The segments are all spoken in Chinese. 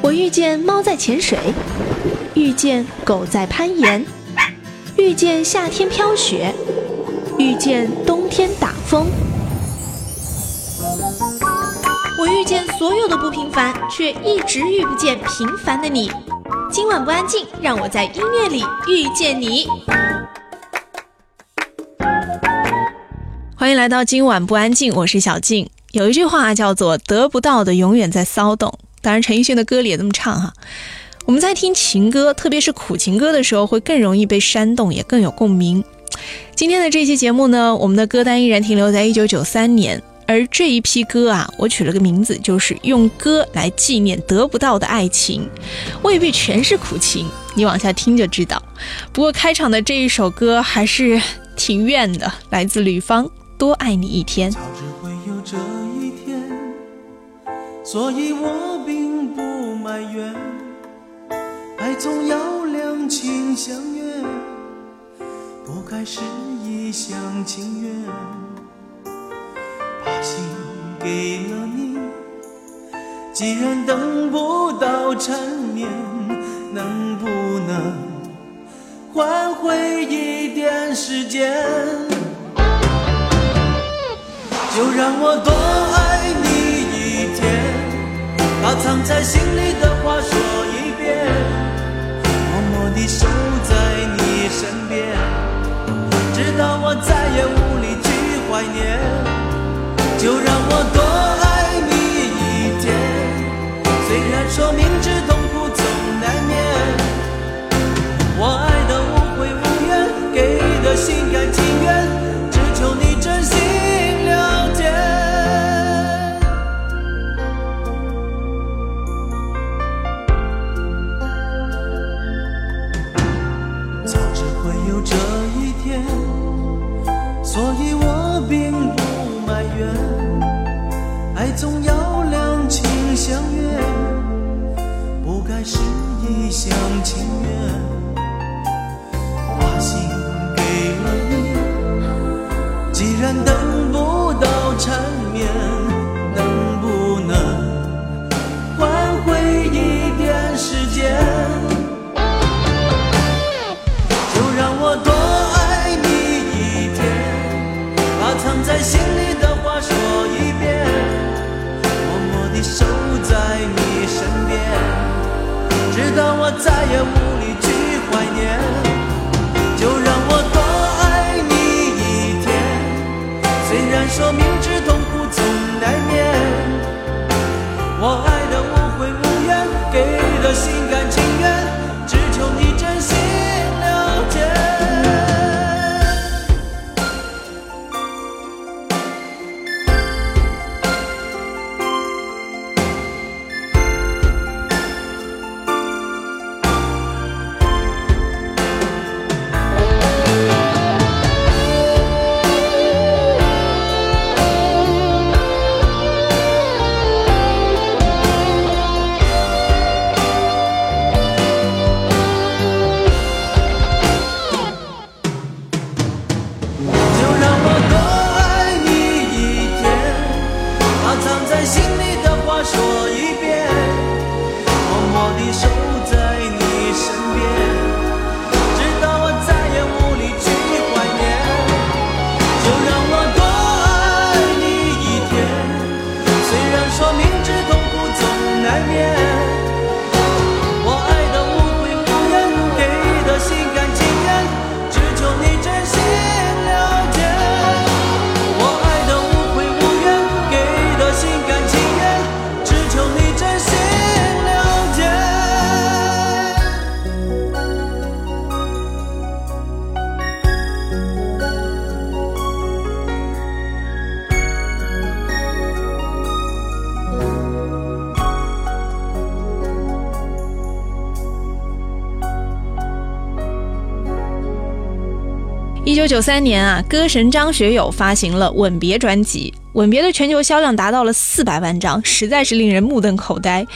我遇见猫在潜水，遇见狗在攀岩，遇见夏天飘雪，遇见冬天打风。我遇见所有的不平凡，却一直遇不见平凡的你。今晚不安静，让我在音乐里遇见你。欢迎来到今晚不安静，我是小静。有一句话叫做“得不到的永远在骚动”，当然陈奕迅的歌里也这么唱哈。我们在听情歌，特别是苦情歌的时候，会更容易被煽动，也更有共鸣。今天的这期节目呢，我们的歌单依然停留在一九九三年。而这一批歌啊，我取了个名字，就是用歌来纪念得不到的爱情，未必全是苦情，你往下听就知道。不过开场的这一首歌还是挺怨的，来自吕方，《多爱你一天》。所以我并不埋怨，爱总要两情相悦，不该是一厢情愿。把心给了你，既然等不到缠绵，能不能换回一点时间？就让我多爱你，把藏在心里的话说一遍，默默地守在你身边，直到我再也无力去怀念。就让我多九九三年啊，歌神张学友发行了《吻别》专辑，《吻别》的全球销量达到了四百万张，实在是令人目瞪口呆。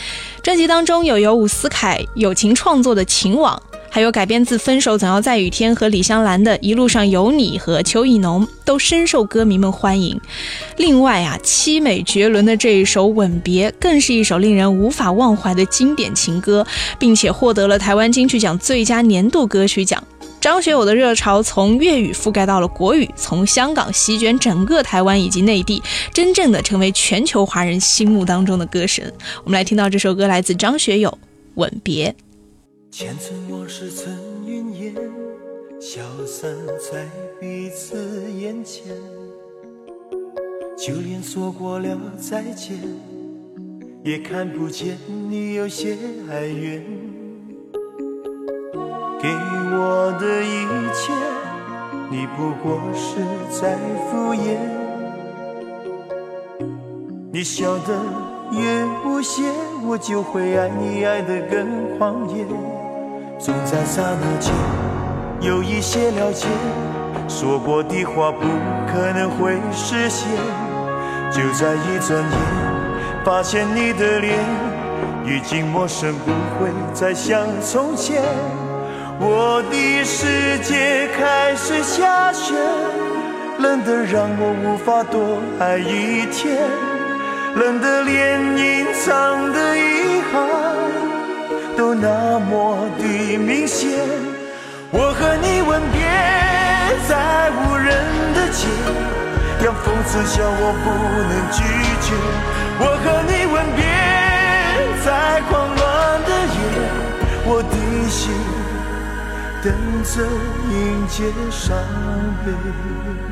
专辑当中有由伍思凯友情创作的《情网》，还有改编自《分手总要在雨天》和李香兰的《一路上有你》和邱意浓，都深受歌迷们欢迎。另外啊，凄美绝伦的这一首《吻别》更是一首令人无法忘怀的经典情歌，并且获得了台湾金曲奖最佳年度歌曲奖。张学友的热潮从粤语覆盖到了国语，从香港席卷整个台湾以及内地，真正的成为全球华人心目当中的歌神。我们来听到这首歌，来自张学友《吻别》。前尘往事曾云烟，消散在彼此眼前。就连说过了再见，也看不见你有些哀怨。给我的一切，你不过是在敷衍。你笑得越无邪，我就会爱你爱得更狂野。总在刹那间有一些了解，说过的话不可能会实现。就在一转眼，发现你的脸已经陌生，不会再像从前。我的世界开始下雪，冷得让我无法多爱一天，冷得连隐藏的遗憾都那么的明显。我和你吻别在无人的街，让风痴笑我不能拒绝。我和你吻别在狂乱的夜，我的心。等着迎接伤悲。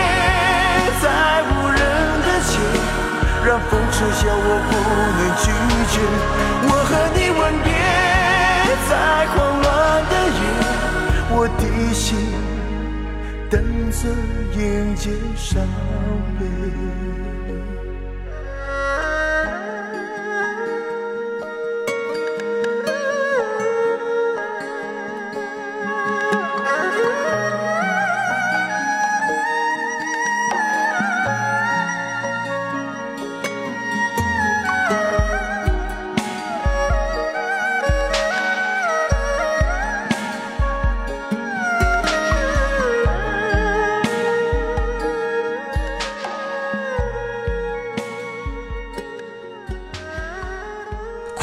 让风痴笑，我不能拒绝。我和你吻别在狂乱的夜，我的心等着迎接伤悲。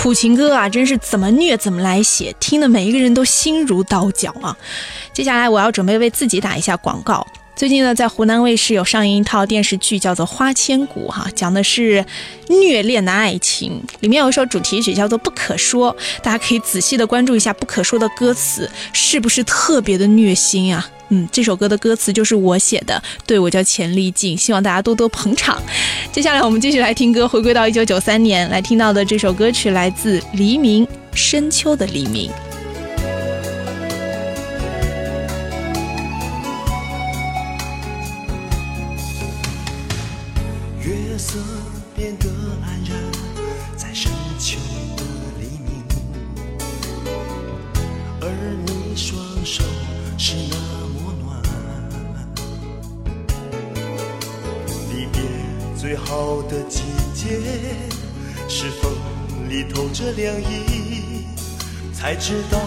苦情歌啊，真是怎么虐怎么来写，听的每一个人都心如刀绞啊！接下来我要准备为自己打一下广告。最近呢，在湖南卫视有上映一套电视剧，叫做《花千骨》哈，讲的是虐恋的爱情。里面有一首主题曲叫做《不可说》，大家可以仔细的关注一下《不可说》的歌词，是不是特别的虐心啊？嗯，这首歌的歌词就是我写的，对我叫钱丽静，希望大家多多捧场。接下来我们继续来听歌，回归到一九九三年，来听到的这首歌曲来自黎明，《深秋的黎明》。最好的季节，是风里透着凉意，才知道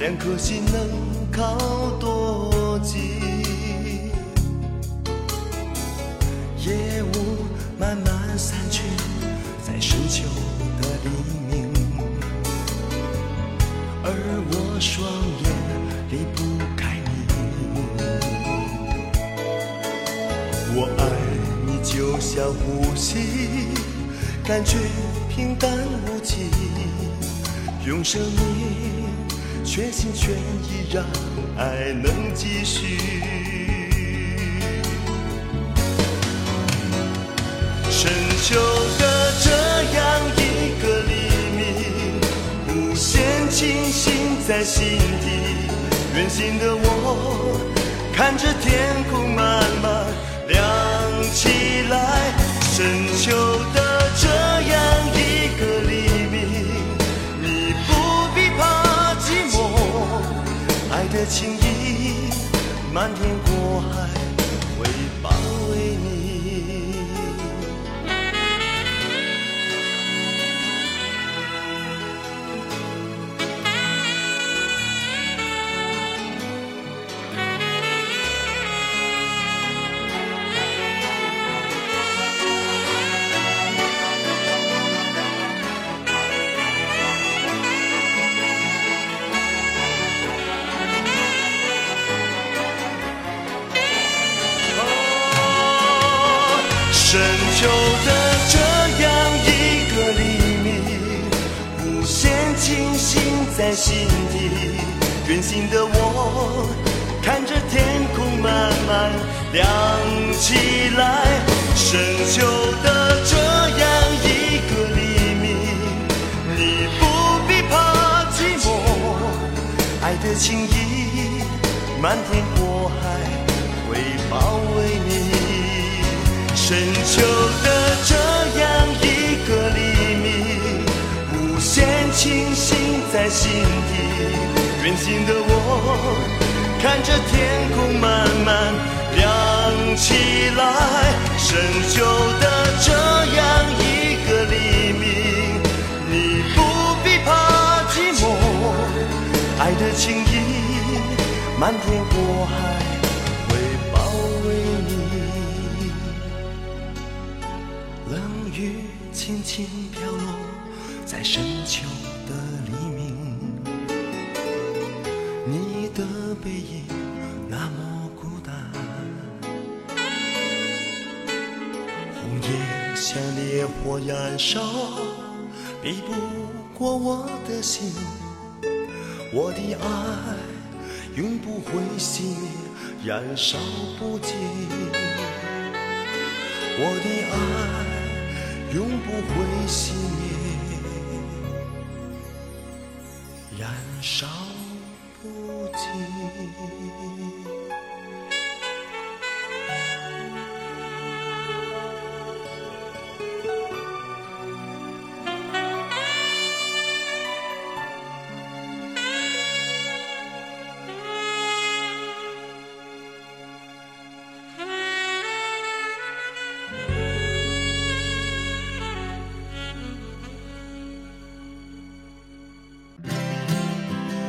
两颗心能靠多近。夜雾慢慢散去，在深秋的黎明，而我双眼离不就像呼吸，感觉平淡无奇，用生命全心全意让爱能继续。深秋的这样一个黎明，无限清醒在心底，远行的我看着天空慢慢起。来，深秋的这样一个黎明，你不必怕寂寞，爱的情意漫天求的这样一个黎明，无限清醒在心底，远行的我，看着天空慢慢亮起来。深秋的这样一个黎明，你不必怕寂寞，爱的情意漫天过海会包围你。深秋的这样一个黎明，无限清晰。在心底，远行的我，看着天空慢慢亮起来。深秋的这样一个黎明，你不必怕寂寞，爱的情意漫天过海轻飘落在深秋的黎明，你的。背影那么孤单，红叶像烈火燃烧，比不过我的心。我的爱永不会熄灭，燃烧不尽。我的爱永不会熄灭，燃烧不尽。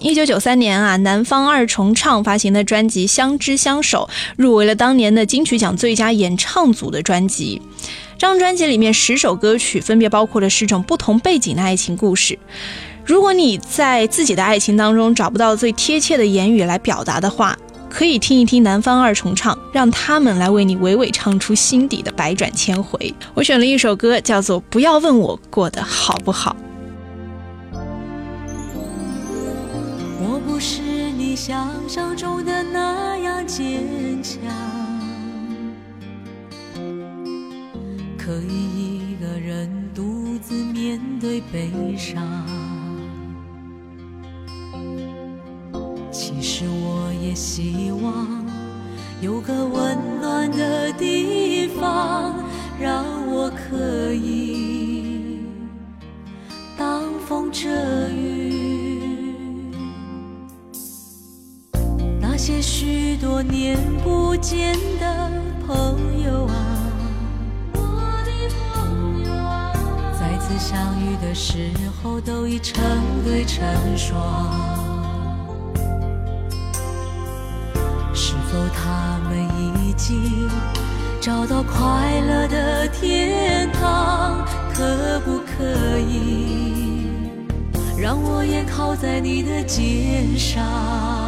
一九九三年啊，南方二重唱发行的专辑《相知相守》入围了当年的金曲奖最佳演唱组的专辑。这张专辑里面十首歌曲分别包括了十种不同背景的爱情故事。如果你在自己的爱情当中找不到最贴切的言语来表达的话，可以听一听南方二重唱，让他们来为你娓娓唱出心底的百转千回。我选了一首歌，叫做《不要问我过得好不好》。不是你想象中的那样坚强，可以一个人独自面对悲伤。其实我也希望有个温暖的地方，让我可以挡风遮雨。些许多年不见的朋友啊，我的朋友啊，再次相遇的时候都已成对成双。是否他们已经找到快乐的天堂？可不可以让我也靠在你的肩上？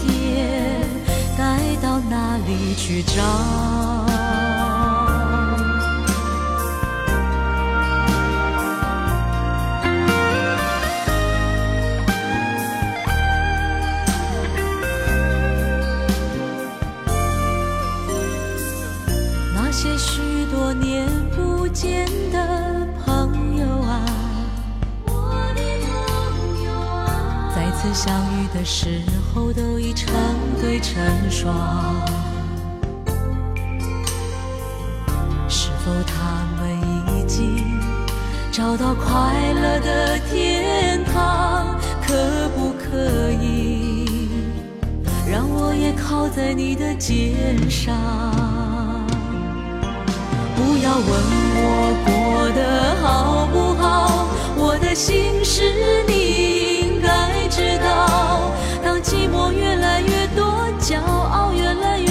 去找？那些许多年不见的朋友啊，我的朋友啊，再次相遇的时候都已成对成双。他们已经找到快乐的天堂？可不可以让我也靠在你的肩上？不要问我过得好不好，我的心事你应该知道。当寂寞越来越多，骄傲越来越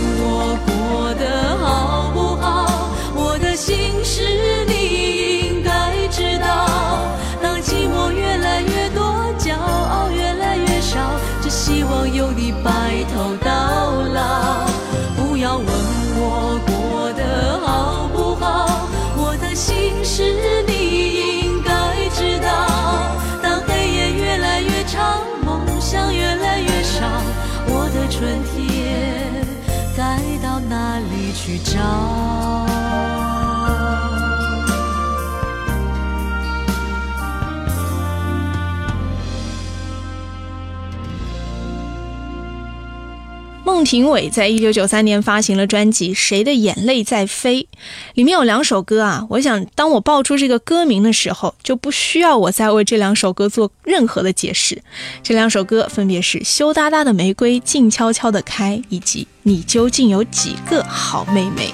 孟庭苇在一九九三年发行了专辑《谁的眼泪在飞》，里面有两首歌啊。我想，当我报出这个歌名的时候，就不需要我再为这两首歌做任何的解释。这两首歌分别是《羞答答的玫瑰静悄悄地开》以及《你究竟有几个好妹妹》。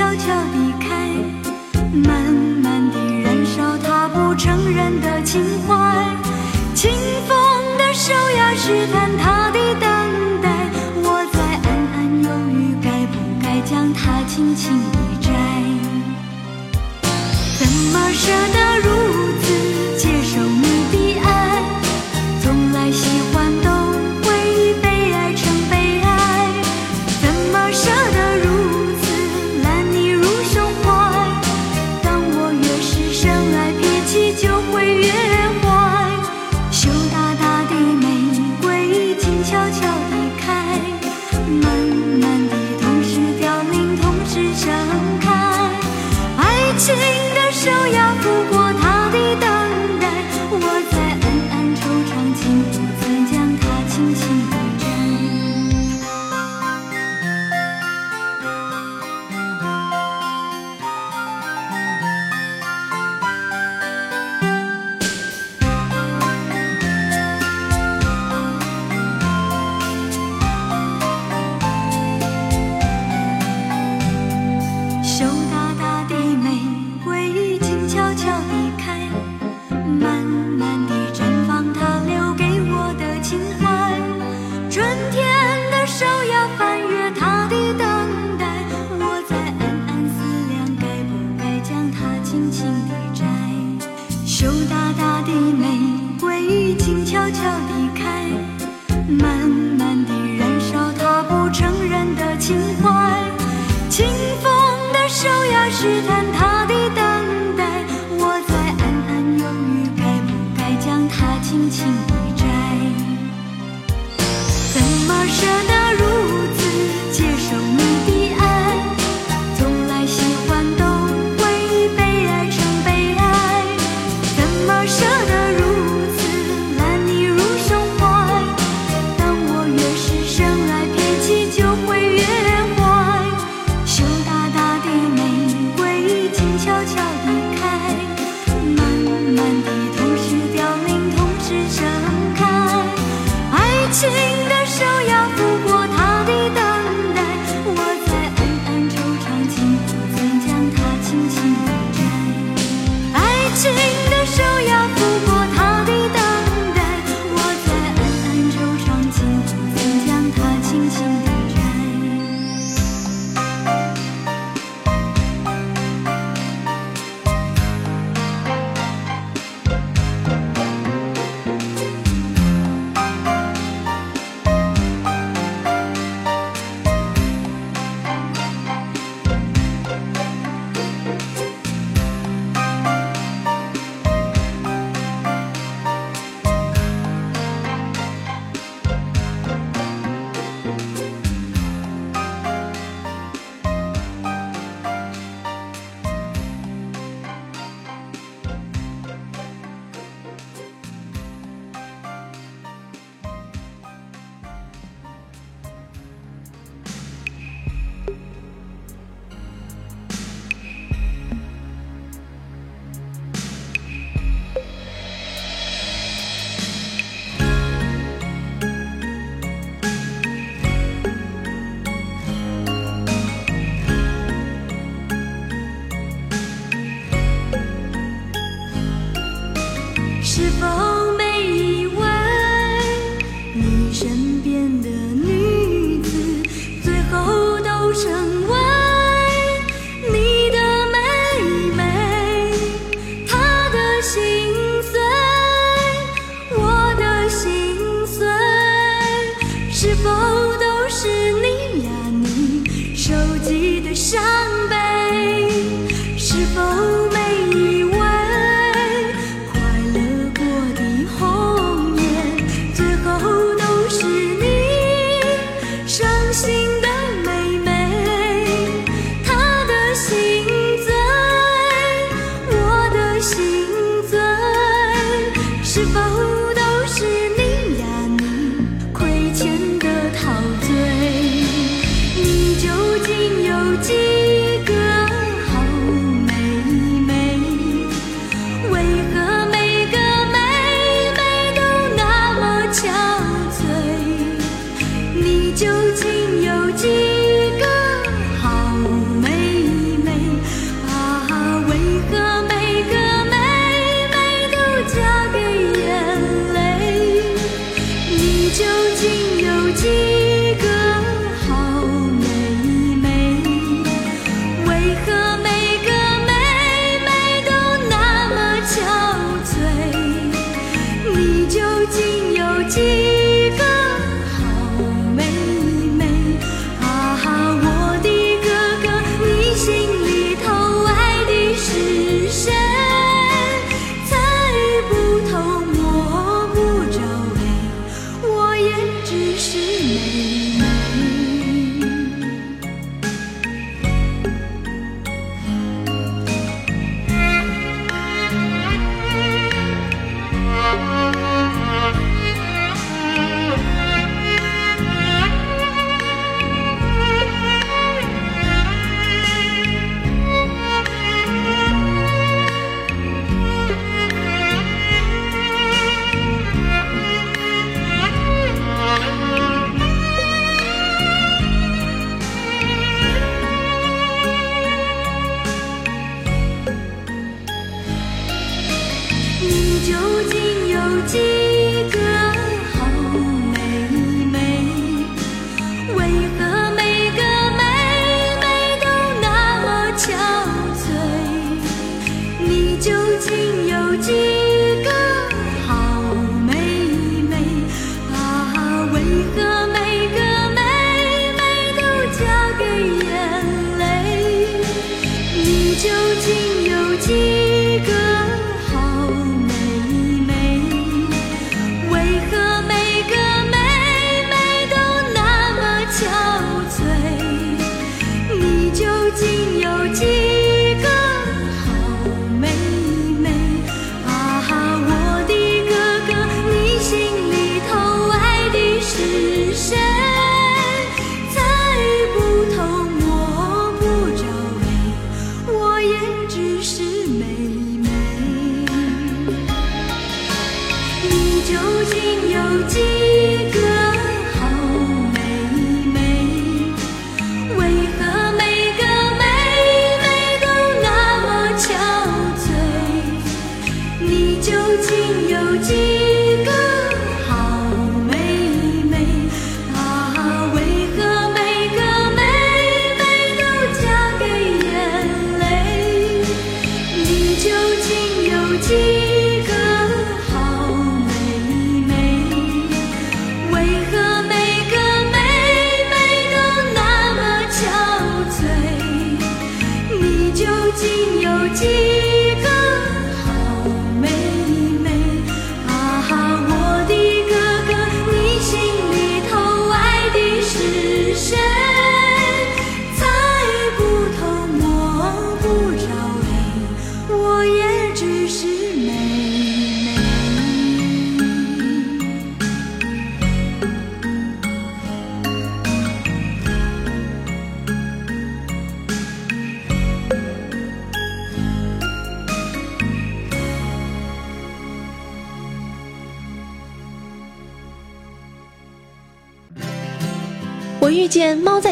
悄悄离开，慢慢地燃烧他不承认的情怀。清风的手呀，试探他的等待。我在暗暗犹豫，该不该将他轻轻地摘？怎么舍得如？无情的手呀，抚过。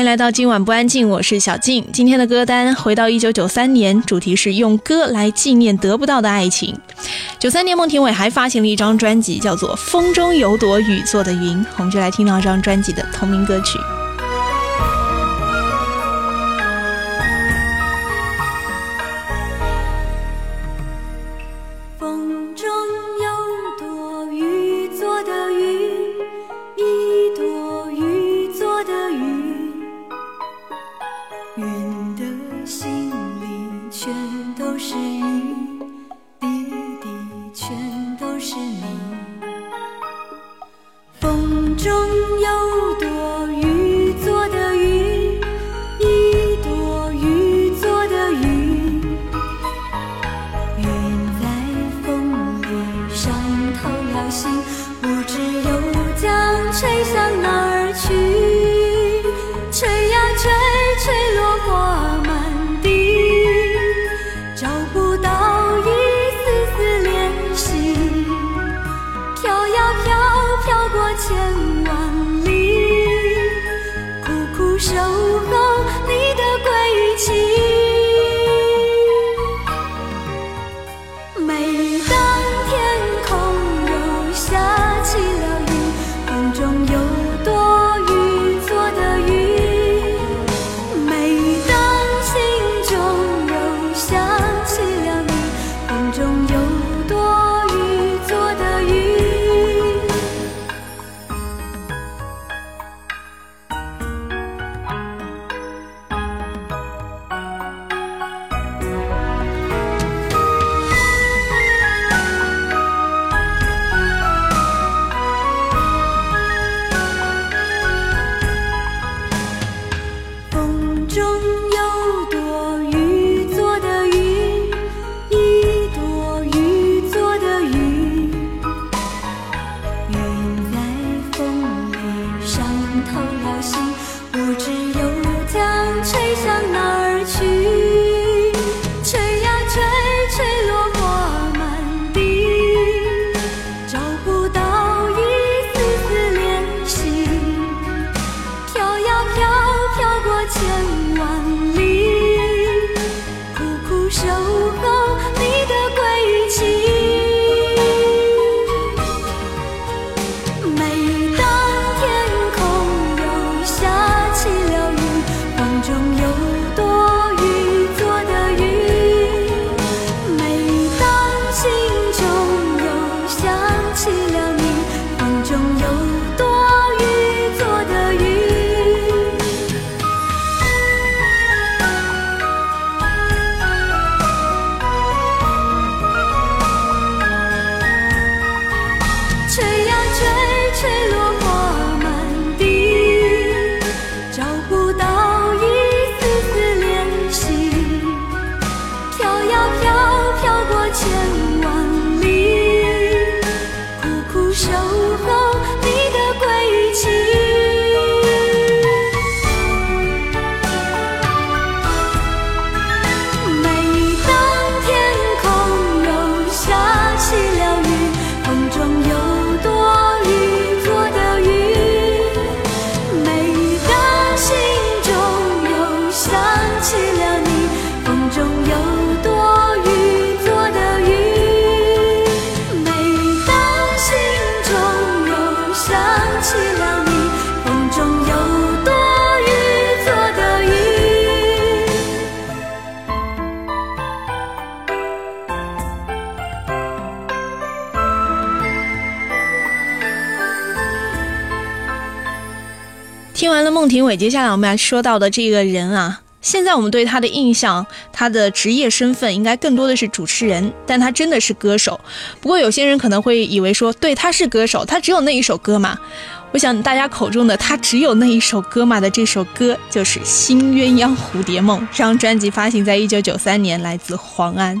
欢迎来到今晚不安静，我是小静。今天的歌单回到一九九三年，主题是用歌来纪念得不到的爱情。九三年，孟庭苇还发行了一张专辑，叫做《风中有朵雨做的云》，我们就来听到这张专辑的同名歌曲。庭苇，接下来我们要说到的这个人啊，现在我们对他的印象，他的职业身份应该更多的是主持人，但他真的是歌手。不过有些人可能会以为说，对，他是歌手，他只有那一首歌嘛。我想大家口中的他只有那一首歌嘛的这首歌，就是《新鸳鸯蝴蝶梦》，这张专辑发行在一九九三年，来自黄安。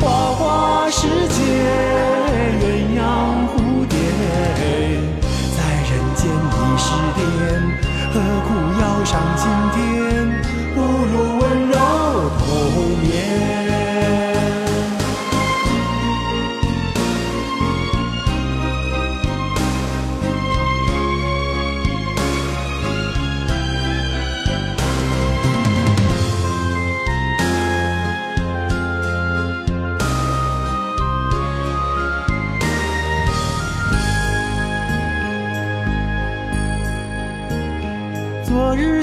花花世界，鸳鸯蝴蝶，在人间已是癫，何苦要上青天？不如温柔同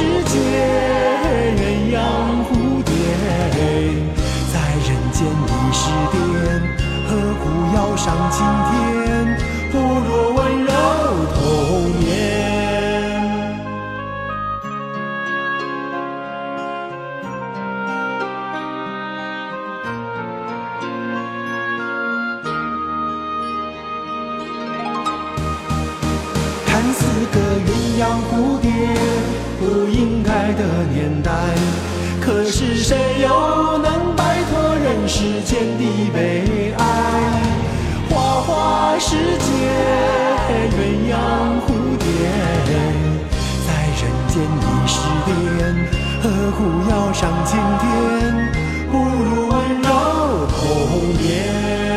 世界，鸳鸯蝴蝶，在人间已是癫，何苦要上青天？可是谁又能摆脱人世间的悲哀？花花世界，鸳鸯蝴蝶，在人间已是癫，何苦要上青天？不如温柔同眠。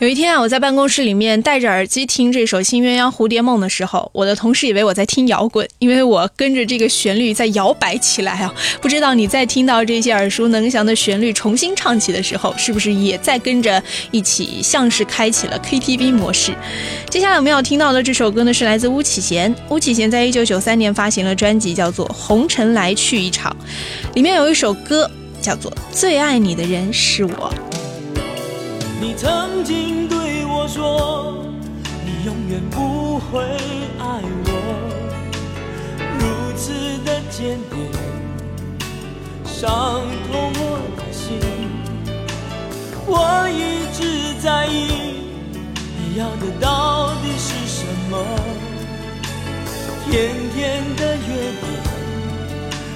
有一天啊，我在办公室里面戴着耳机听这首《新鸳鸯蝴蝶梦》的时候，我的同事以为我在听摇滚，因为我跟着这个旋律在摇摆起来啊。不知道你在听到这些耳熟能详的旋律重新唱起的时候，是不是也在跟着一起，像是开启了 KTV 模式？接下来我们要听到的这首歌呢，是来自巫启贤。巫启贤在一九九三年发行了专辑，叫做《红尘来去一场》，里面有一首歌叫做《最爱你的人是我》。你曾经对我说，你永远不会爱我，如此的坚定，伤透我的心。我一直在意，你要的到底是什么？甜甜的约定，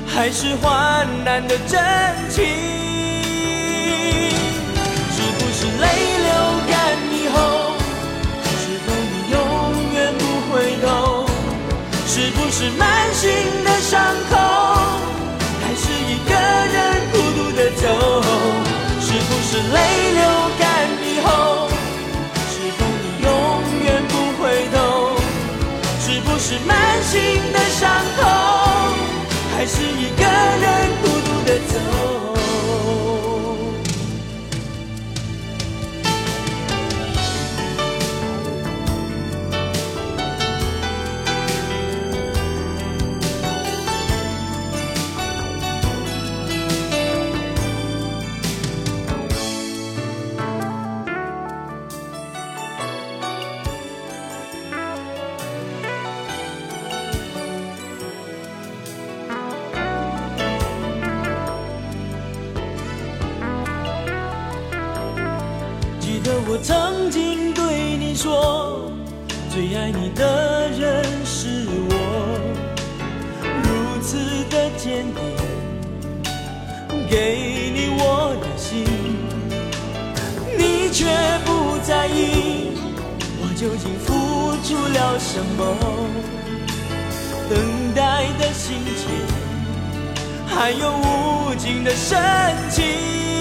还是患难的真情？是满心的伤口，还是一个人孤独的走？是不是泪流干以后，是否你永远不回头？是不是满心的伤口，爱你的人是我，如此的坚定，给你我的心，你却不在意，我究竟付出了什么？等待的心情，还有无尽的深情。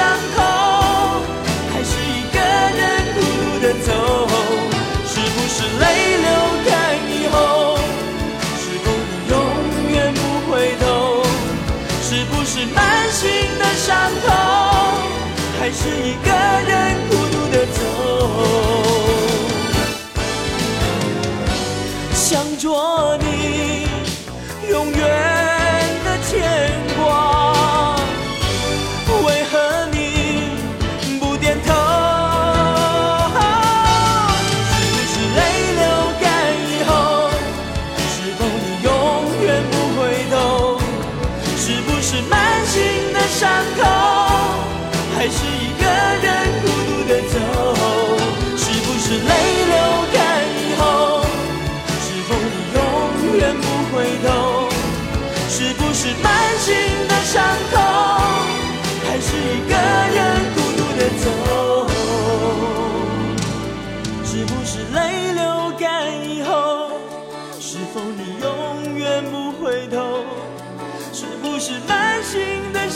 伤口，还是一个人孤独的走？是不是泪流干以后，是否你永远不回头？是不是满心的伤口，还是一个人孤独的走？想着你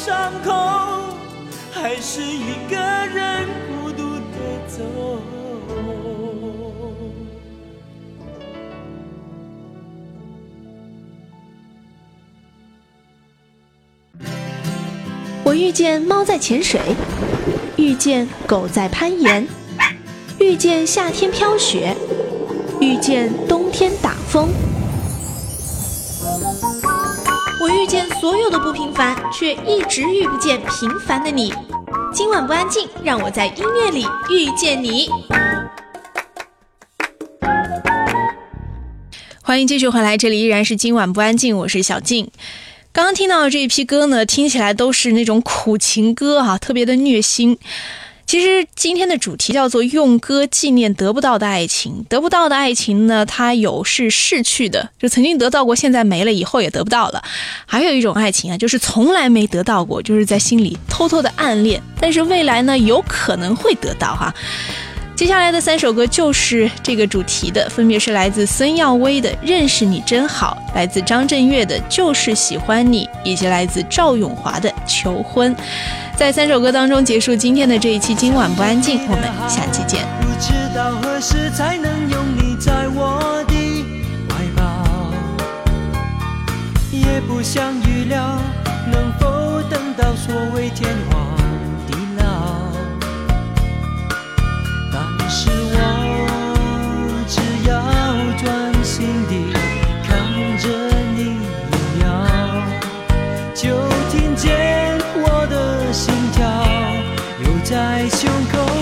伤口，还是一个人孤独的走？我遇见猫在潜水，遇见狗在攀岩，遇见夏天飘雪，遇见冬天打风。见所有的不平凡，却一直遇不见平凡的你。今晚不安静，让我在音乐里遇见你。欢迎继续回来，这里依然是今晚不安静，我是小静。刚刚听到的这一批歌呢，听起来都是那种苦情歌哈、特别的虐心。其实今天的主题叫做用歌纪念得不到的爱情。得不到的爱情呢，它有是逝去的，就曾经得到过，现在没了，以后也得不到了。还有一种爱情啊，就是从来没得到过，就是在心里偷偷的暗恋，但是未来呢，有可能会得到哈。接下来的三首歌就是这个主题的，分别是来自孙耀威的《认识你真好》，来自张震岳的《就是喜欢你》，以及来自赵咏华的《求婚》。在三首歌当中结束今天的这一期《今晚不安静》，我们下期见。不知道何时才能拥你在我的怀抱，也不想预料能否等到所谓天荒在胸口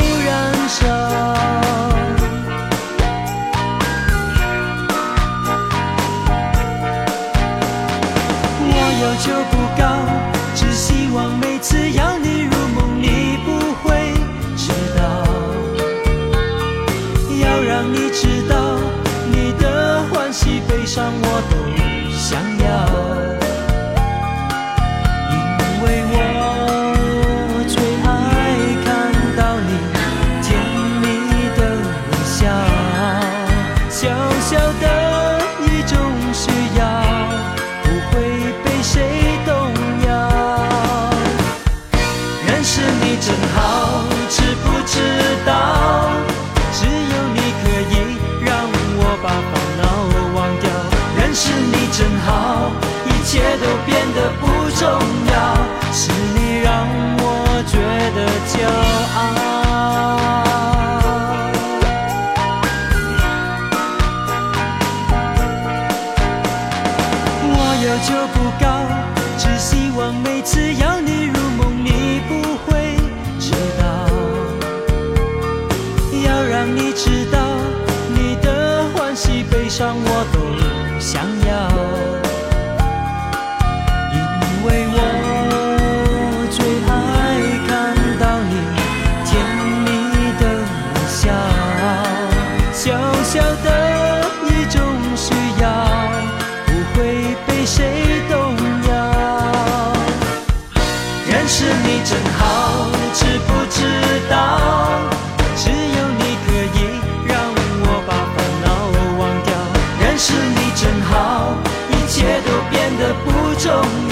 认识你真好知不知道？只有你可以让我把烦恼忘掉。认识你真好一切都变得不重要。